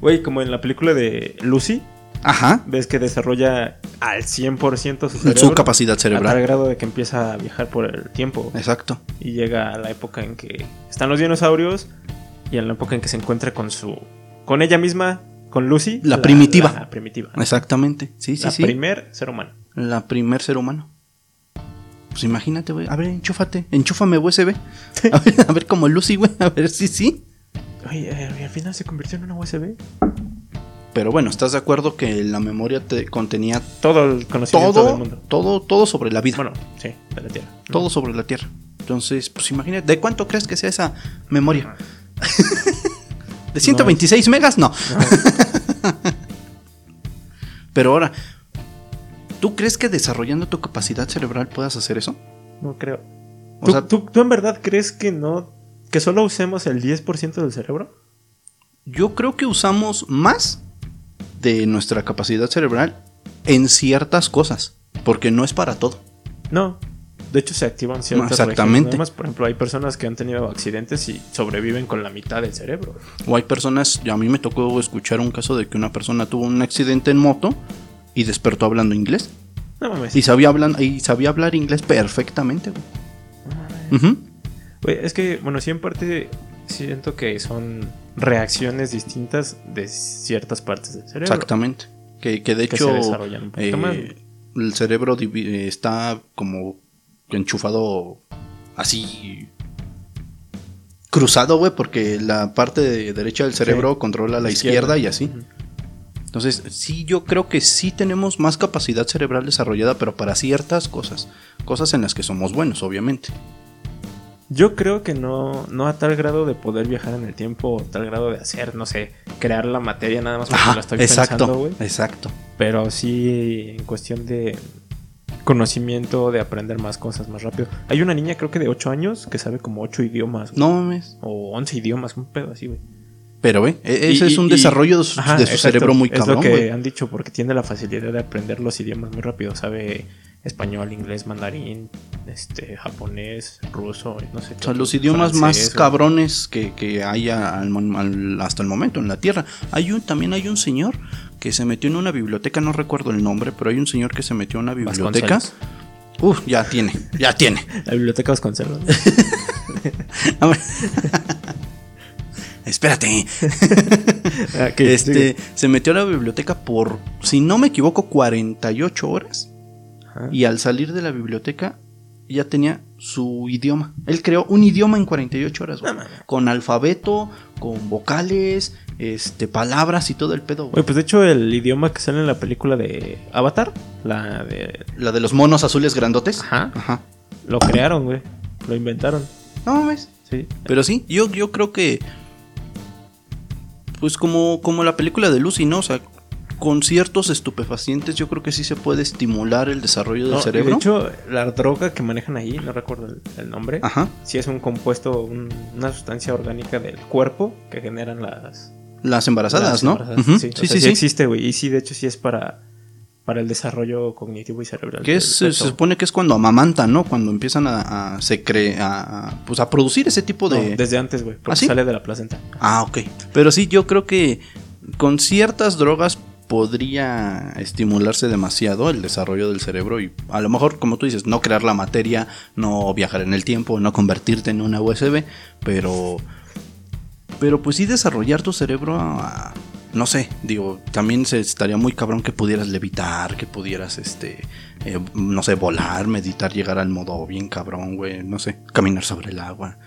Güey, como en la película de Lucy, Ajá. ves que desarrolla al 100% su cerebro. Su capacidad A tal cerebral. grado de que empieza a viajar por el tiempo. Exacto. Y llega a la época en que están los dinosaurios y en la época en que se encuentra con su... Con ella misma, con Lucy. La primitiva. La primitiva. Exactamente. Sí, sí, la sí. primer ser humano. La primer ser humano. Pues imagínate, güey. A ver, enchúfate. Enchúfame USB. A ver, a ver como Lucy, güey. A ver si sí. Oye, eh, al final se convirtió en una USB. Pero bueno, ¿estás de acuerdo que la memoria te contenía Todo el conocimiento del todo, mundo. todo, todo sobre la vida? Bueno, sí, de la Tierra. todo sobre la Tierra. Entonces, pues imagínate, ¿de cuánto crees que sea esa memoria? ¿De 126 megas? No. Pero ahora, ¿tú crees que desarrollando tu capacidad cerebral puedas hacer eso? No creo. O ¿Tú, sea- tú- tú en verdad crees que no... que solo usemos el 10% del cerebro? Yo creo que usamos más de nuestra capacidad cerebral en ciertas cosas, porque no es para todo. No. De hecho, se activan ciertas Exactamente. regiones. Además, por ejemplo, hay personas que han tenido accidentes y sobreviven con la mitad del cerebro. O hay personas, a mí me tocó escuchar un caso de que una persona tuvo un accidente en moto y despertó hablando inglés. No mames. Y sabía, hablan- y sabía hablar inglés perfectamente. güey. No es que, bueno, sí, en parte siento que son reacciones distintas de ciertas partes del cerebro. Exactamente. Que, que de Que hecho se desarrollan un eh, más. el cerebro eh, está como enchufado así cruzado, güey, porque la parte de derecha del cerebro Sí. controla la izquierda, y así. Entonces, sí, yo creo que sí tenemos más capacidad cerebral desarrollada, pero para ciertas cosas. Cosas en las que somos buenos, obviamente. Yo creo que no, no a tal grado de poder viajar en el tiempo, o tal grado de hacer, no sé, crear la materia nada más porque lo estoy exacto, pensando, güey. exacto. Pero sí en cuestión de conocimiento, de aprender más cosas más rápido. Hay una niña, creo que de 8 años, que sabe como 8 idiomas. güey. No mames. O 11 idiomas, un pedo así, güey. Pero, ve, e- ese Y- es un y- desarrollo de su, Ajá, de su exacto, cerebro muy Es cabrón, lo que güey. han dicho, porque tiene la facilidad de aprender los idiomas muy rápido. Sabe español, inglés, mandarín, este, japonés, ruso, no sé. O sea, los idiomas más francés, güey. cabrones que, que hay al al- hasta el momento en la Tierra. Hay un, también hay un señor que se metió en una biblioteca, no recuerdo el nombre, pero hay un señor que se metió en una biblioteca. Uf, ya tiene, ya tiene. La biblioteca Vasconcelos. Espérate. Ah. Este, se metió a la biblioteca por, si no me equivoco, 48 horas. Ajá. Y al salir de la biblioteca ya tenía su idioma. Él creó un idioma en 48 horas, güey. Con alfabeto, con vocales, este, palabras y todo el pedo, güey. Güey, pues de hecho el idioma que sale en la película de Avatar, la de... La de los monos azules grandotes. Ajá. Ajá. Lo crearon, güey. Lo inventaron. No mames. Sí. Pero sí, yo, yo creo que. Pues como, como la película de Lucy, ¿no? O sea, con ciertos estupefacientes, yo creo que sí se puede estimular el desarrollo del No, cerebro. De hecho, la droga que manejan ahí, no recuerdo el, el nombre, Ajá. sí es un compuesto, un- una sustancia orgánica del cuerpo que generan las... Las embarazadas, las ¿no? embarazadas. Sí, Sí, o sea, sí, sí. existe, güey. Y sí, de hecho, sí es para, para el desarrollo cognitivo y cerebral. Que es, se supone que es cuando amamantan, ¿no? Cuando empiezan a, a secre- a- a, pues a producir ese tipo No, de. desde antes, güey. Porque ¿Ah, sí? sale de la placenta. Ah, ok. Pero sí, yo creo que con ciertas drogas podría estimularse demasiado el desarrollo del cerebro y a lo mejor, como tú dices, no crear la materia, no viajar en el tiempo, no convertirte en una USB, pero... Pero pues sí desarrollar tu cerebro a- no sé, digo, también se estaría muy cabrón que pudieras levitar, que pudieras, este, eh, no sé, volar, meditar, llegar al modo bien cabrón, güey, no sé, caminar sobre el agua.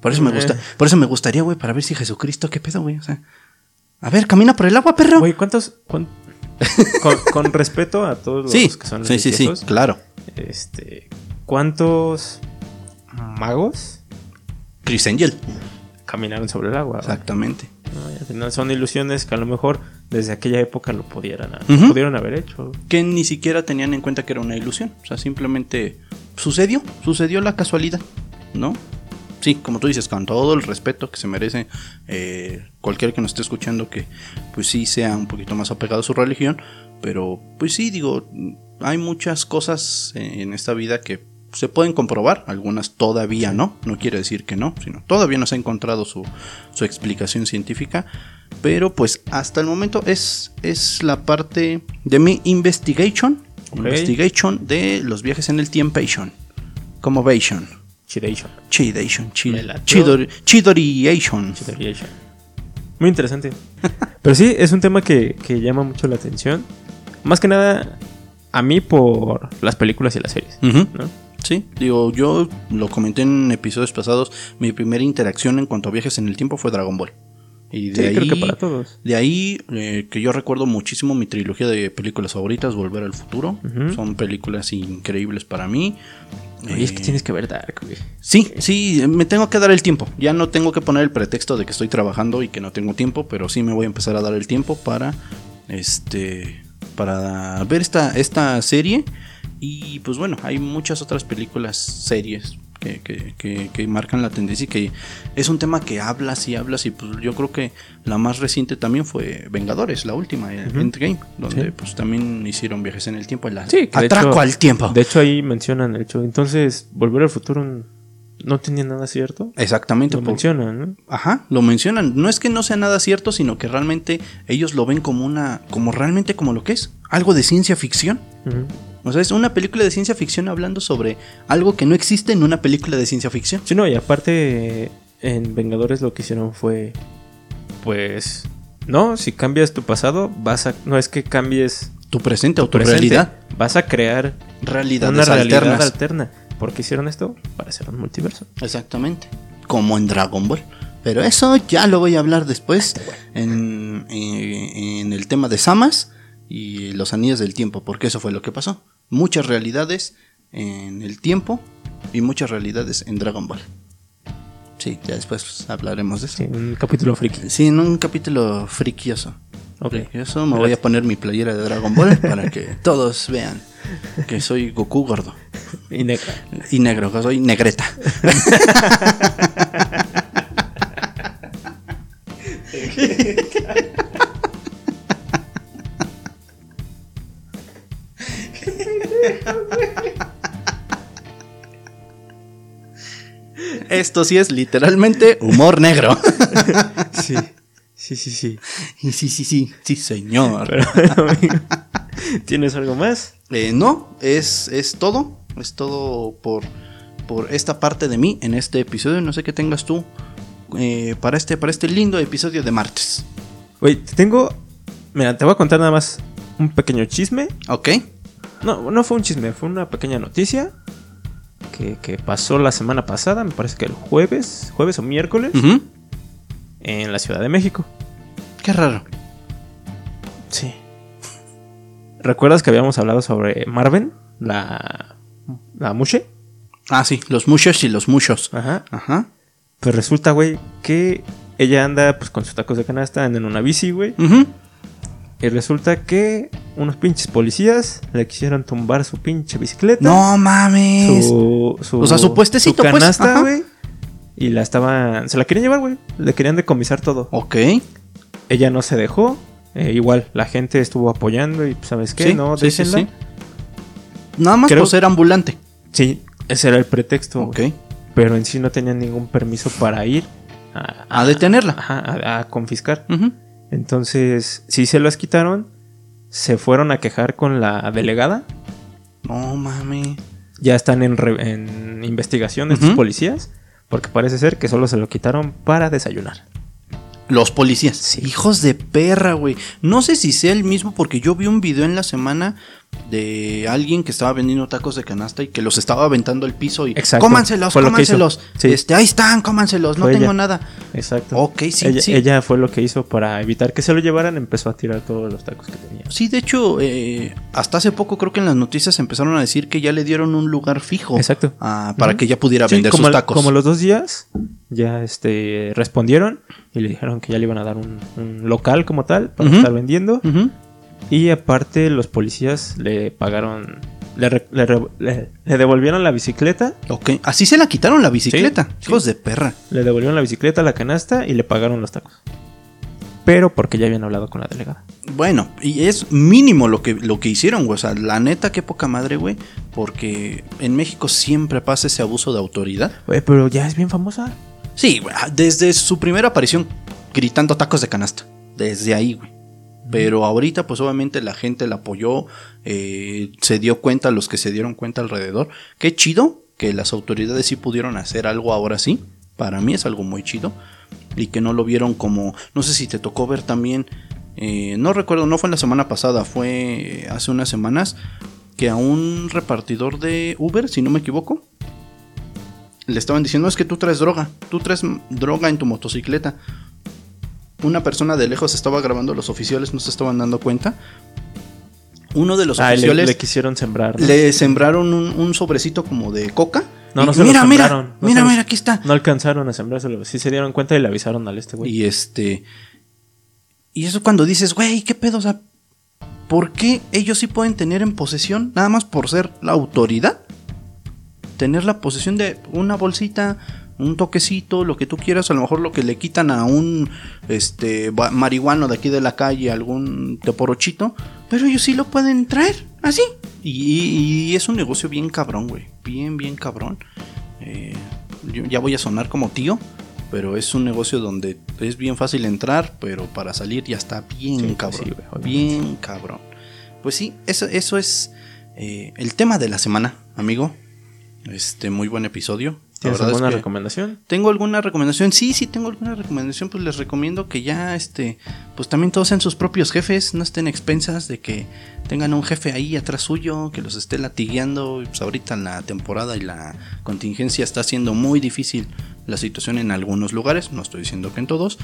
Por eso me Eh. gusta, por eso me gustaría, güey, para ver si Jesucristo, qué pedo, güey, o sea, a ver, camina por el agua, perro. Güey, ¿cuántos...? cuán- con, con respeto a todos los sí, que son sí, sí, sí, claro. Este, ¿Cuántos magos Chris Angel, caminaron sobre el agua? exactamente. No, y al final son ilusiones que a lo mejor desde aquella época lo pudieran pudieron haber hecho. Que ni siquiera tenían en cuenta que era una ilusión, o sea, simplemente sucedió, sucedió la casualidad, ¿no? Sí, como tú dices, con todo el respeto que se merece eh, cualquiera que nos esté escuchando, que pues sí sea un poquito más apegado a su religión, pero pues sí, digo, hay muchas cosas en esta vida que se pueden comprobar, algunas todavía no, no quiere decir que no, sino todavía no se ha encontrado su, su explicación científica, pero pues hasta el momento es, es la parte de mi investigation, Ok. investigation de los viajes en el tiempo, como Vation, Chidation. chidation, chidoriation. Chidation. Muy interesante. Pero sí, es un tema que, que llama mucho la atención. Más que nada a mí por las películas y las series. ¿no? Sí, digo, yo lo comenté en episodios pasados, mi primera interacción en cuanto a viajes en el tiempo fue Dragon Ball. Y de Sí, ahí, creo que para todos. de ahí eh, que yo recuerdo muchísimo mi trilogía de películas favoritas, Volver al Futuro. Son películas increíbles para mí. Oye, es que Eh, tienes que ver Dark, güey. Sí, sí, me tengo que dar el tiempo. Ya no tengo que poner el pretexto de que estoy trabajando y que no tengo tiempo, pero sí me voy a empezar a dar el tiempo para este para ver esta, esta serie. Y pues bueno, hay muchas otras películas, series que, que- que- que marcan la tendencia y que es un tema que hablas y hablas. Y pues yo creo que la más reciente también fue Vengadores, la última, eh, Ujú. Endgame, donde Sí. pues también hicieron viajes en el tiempo. el Sí, atraco hecho- al tiempo. De hecho, ahí mencionan el hecho. Entonces, volver al futuro no tenía nada cierto. Exactamente. Lo por- mencionan, ¿no? Ajá, lo mencionan. No es que no sea nada cierto, sino que realmente ellos lo ven como una, como realmente como lo que es, algo de ciencia ficción. Ujú. O sea, es una película de ciencia ficción hablando sobre algo que no existe en una película de ciencia ficción. Sí, no, y aparte en Vengadores lo que hicieron fue, pues, no, si cambias tu pasado, vas a, no es que cambies Tu presente o tu presente, realidad. vas a crear Realidades una realidad alternas. alterna. ¿Por qué hicieron esto? Para hacer un multiverso. Exactamente. Como en Dragon Ball. Pero eso ya lo voy a hablar después en, en- en el tema de Samas y los anillos del tiempo, porque eso fue lo que pasó. Muchas realidades en el tiempo y muchas realidades en Dragon Ball. Sí, ya después hablaremos de eso. Sí, un capítulo friki. Sí, en un capítulo frikioso. Ok. Frikioso, me voy a poner mi playera de Dragon Ball para que todos vean que soy Goku gordo Y negra. y negro, que soy negreta. Esto sí es literalmente humor negro. Sí, sí, sí, sí. Y sí, sí, sí, sí, señor. Pero, amigo, ¿tienes algo más? Eh, no, es, es todo. Es todo por, por esta parte de mí en este episodio. No sé qué tengas tú eh, para, este, para este lindo episodio de martes. Oye, te tengo. Mira, te voy a contar nada más un pequeño chisme. ¿Ok? No, no fue un chisme, fue una pequeña noticia que, que pasó la semana pasada, me parece que el jueves, jueves o miércoles, en la Ciudad de México. Qué raro. Sí. ¿Recuerdas que habíamos hablado sobre Marven? La. La Mushe. Ah, sí, los muchos y los muchos. Ajá. Ajá. Pues resulta, güey, que ella anda pues con sus tacos de canasta, anda en una bici, güey. Ujú. Y resulta que unos pinches policías le quisieron tumbar su pinche bicicleta. No mames. Su, su, O sea, su puestecito, su pues, canasta, güey. Y la estaban. Se la querían llevar, güey. Le querían decomisar todo. Ok. Ella no se dejó. eh, igual, la gente estuvo apoyando y, pues, ¿sabes qué? Sí, no, sí, déjenla. sí. Nada más Creo- por ser ambulante. Sí, ese era el pretexto. Ok. Pero en sí no tenían ningún permiso para ir a, A detenerla. ajá, a- a confiscar. Ujú. Entonces, sí se las quitaron. Se fueron a quejar con la delegada. No mames. Ya están en, re- en investigación estos Ujú. policías. Porque parece ser que solo se lo quitaron para desayunar. Los policías. Sí. Hijos de perra, güey. No sé si sea el mismo porque yo vi un video en la semana de alguien que estaba vendiendo tacos de canasta y que los estaba aventando al piso y Exacto. cómanselos, cómanselos. Sí. Este, ahí están, cómanselos, no tengo nada. Exacto. Ok, sí, ella, sí. ella fue lo que hizo para evitar que se lo llevaran. Empezó a tirar todos los tacos que tenía. Sí, de hecho, eh, hasta hace poco creo que en las noticias empezaron a decir que ya le dieron un lugar fijo. Exacto. ah, para que ella pudiera Sí, vender como, sus tacos. como los dos días, ya este respondieron y le dijeron que ya le iban a dar un, un local como tal para estar vendiendo. Ujú. Y aparte, los policías le pagaron. Le, re- le re- le- le devolvieron la bicicleta. Ok, así se la quitaron la bicicleta. Sí, Hijos de perra. Le devolvieron la bicicleta, la canasta y le pagaron los tacos. pero porque ya habían hablado con la delegada. Bueno, y es mínimo lo que, lo que hicieron, güey. O sea, la neta, qué poca madre, güey. Porque en México siempre pasa ese abuso de autoridad. Güey, pero ya es bien famosa. Sí, güey. Desde su primera aparición gritando tacos de canasta. Desde ahí, güey. Pero ahorita, pues obviamente la gente la apoyó, eh, se dio cuenta, los que se dieron cuenta alrededor. Qué chido que las autoridades sí pudieron hacer algo ahora sí. Para mí es algo muy chido. Y que no lo vieron como, no sé si te tocó ver también, eh, no recuerdo, no fue en la semana pasada, fue hace unas semanas, que a un repartidor de Uber, si no me equivoco, le estaban diciendo es que tú traes droga, tú traes droga en tu motocicleta. Una persona de lejos estaba grabando, los oficiales no se estaban dando cuenta. Uno de los Ah, le, oficiales le quisieron sembrar. ¿no? le sembraron un, un sobrecito como de coca. No, Y no se lo mira, mira, sembraron, no mira, lo- mira, aquí está. No alcanzaron a sembrárselo. Sí se dieron cuenta y le avisaron al este güey. Y este. Y eso cuando dices, güey, ¿qué pedo? O sea, ¿por qué ellos sí pueden tener en posesión, nada más por ser la autoridad? Tener la posesión de una bolsita, un toquecito, lo que tú quieras, a lo mejor lo que le quitan a un este marihuano de aquí de la calle, algún teporochito, pero ellos sí lo pueden traer, así. Y, y- y es un negocio bien cabrón, güey. Bien, bien cabrón. Eh, yo ya voy a sonar como tío, pero es un negocio donde es bien fácil entrar, pero para salir ya está bien Sí, pues cabrón. sí, güey, obviamente. bien cabrón. Pues sí, eso, eso es eh, el tema de la semana, amigo. Este, muy buen episodio. ¿Tienes es alguna que- recomendación? ¿Tengo alguna recomendación? Sí, sí, tengo alguna recomendación. Pues les recomiendo que ya, este, pues también todos sean sus propios jefes, no estén expensas de que tengan un jefe ahí atrás suyo, que los esté latigueando. Y, Pues ahorita la temporada y la contingencia está haciendo muy difícil la situación en algunos lugares, no estoy diciendo que en todos.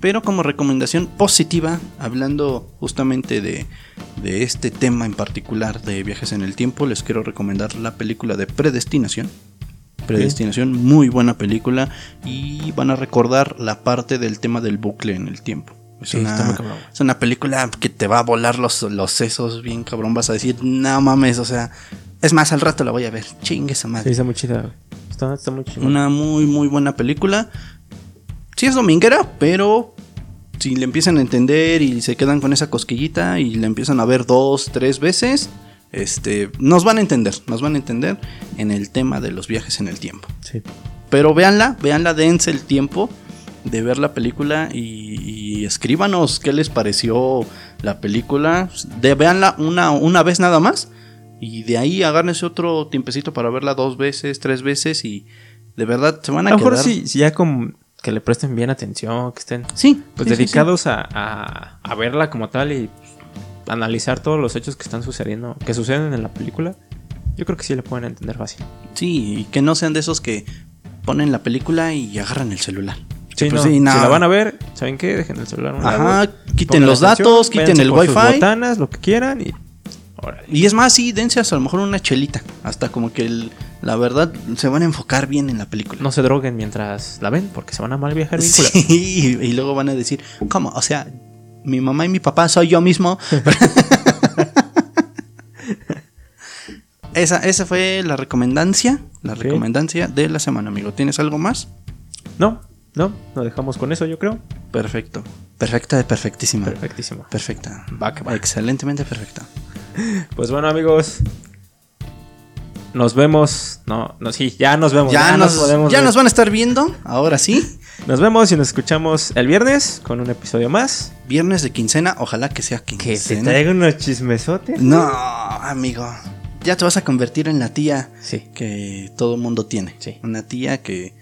Pero como recomendación positiva, hablando justamente de, de este tema en particular de viajes en el tiempo, les quiero recomendar la película de Predestinación. Predestinación, muy buena película y van a recordar la parte del tema del bucle en el tiempo. Es, Sí, una, está muy cabrón. es una película que te va a volar los, los sesos bien cabrón. Vas a decir, no mames, o sea, es más, al rato la voy a ver. Chingue esa Sí, madre. está muy chida. Está, está muy chida. Una muy, muy buena película. Sí es dominguera, pero si le empiezan a entender y se quedan con esa cosquillita y la empiezan a ver dos, tres veces, este, nos van a entender, nos van a entender en el tema de los viajes en el tiempo. Sí. Pero véanla, véanla, dense el tiempo de ver la película y, y escríbanos qué les pareció la película. De, véanla una, una vez nada más y de ahí agárrense otro tiempecito para verla dos veces, tres veces y de verdad se van A mejor quedar. sí, sí, ya como que le presten bien atención, que estén Sí, pues sí, sí, dedicados A, a- a verla como tal y analizar todos los hechos que están sucediendo, que suceden en la película. Yo creo que sí la pueden entender fácil. Sí, y que no sean de esos que ponen la película y agarran el celular. Sí, Pues no, sí, no. Si la van a ver, ¿saben qué? Dejen el celular. Ajá, quiten los atención, datos, quiten el por sus wifi. botanas, lo que quieran y órale. Y es más, sí, dense hasta a lo mejor una chelita. Hasta como que el- la verdad se van a enfocar bien en la película. No se droguen mientras la ven porque se van a mal viajar. Sí, y luego van a decir, ¿cómo? O sea, mi mamá y mi papá soy yo mismo. esa, esa fue la recomendancia, la Ok. recomendancia de la semana, amigo. ¿Tienes algo más? No, no, nos dejamos con eso yo creo. Perfecto. Perfecta de perfectísima. Perfectísimo. Perfecta. Va va. Excelentemente perfecta. Pues bueno amigos, nos vemos. No, no, sí, ya nos vemos. Ya, nos, podemos ya ver. nos van a estar viendo, ahora sí. Nos vemos y nos escuchamos el viernes con un episodio más. Viernes de quincena, ojalá que sea Que quincena. te traiga unos chismesotes. No, amigo. Ya te vas a convertir en la tía Sí. que todo mundo tiene. Sí. Una tía que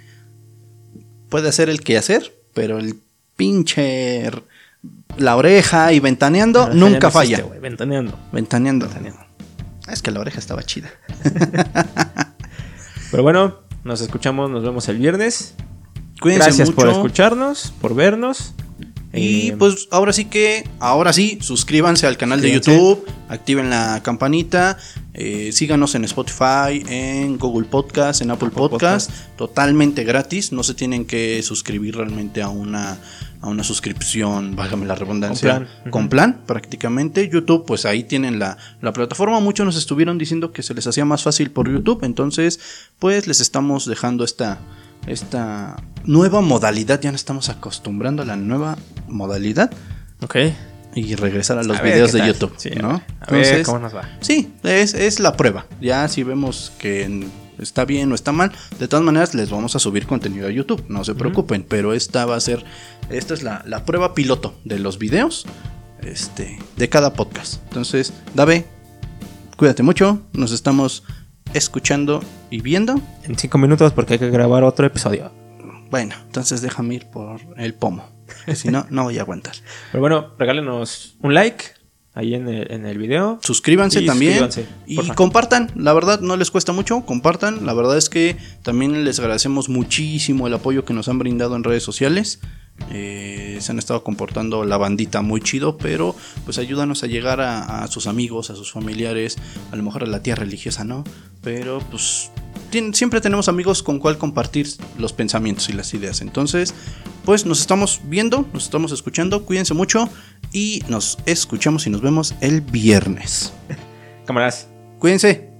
puede hacer el que hacer, pero el pinche la oreja y ventaneando nunca no falla. ventaneando. Ventaneando. Ventaneando. Es que la oreja estaba chida. Pero bueno, nos escuchamos, nos vemos el viernes. Cuídense Gracias por escucharnos, por vernos. Y Eh, pues ahora sí que, ahora sí, suscríbanse al canal de. YouTube, activen la campanita, eh, síganos en Spotify, en Google Podcast, en Apple, Apple Podcast, totalmente gratis, no se tienen que suscribir realmente a una, a una suscripción, válgame la redundancia, Con plan. con Ujú. plan prácticamente. YouTube, pues ahí tienen la, la plataforma, muchos nos estuvieron diciendo que se les hacía más fácil por YouTube, entonces pues les estamos dejando esta esta nueva modalidad, ya nos estamos acostumbrando a la nueva modalidad Ok. y regresar a los A videos de. YouTube, Sí, ¿no? A ver cómo nos va. Sí, es, es la prueba. Ya si vemos que está bien o está mal, de todas maneras les vamos a subir contenido a YouTube, no se preocupen, pero esta va a ser, esta es la, la prueba piloto de los videos este, de cada podcast. Entonces, Dave, cuídate mucho, nos estamos escuchando y viendo. En cinco minutos porque hay que grabar otro episodio. Bueno, entonces déjame ir por el pomo, si no, no voy a aguantar. Pero bueno, regálenos un like ahí en el, en el video. Suscríbanse Y también. suscríbanse, y compartan. La verdad, no les cuesta mucho. Compartan. La verdad es que también les agradecemos muchísimo el apoyo que nos han brindado en redes sociales. Eh, se han estado comportando la bandita muy chido, pero pues ayúdanos a llegar a, a sus amigos, a sus familiares, a lo mejor a la tía religiosa, ¿no? Pero pues siempre tenemos amigos con cual compartir los pensamientos y las ideas. Entonces, pues nos estamos viendo, nos estamos escuchando, cuídense mucho y nos escuchamos y nos vemos el viernes. Cámaras. Cuídense.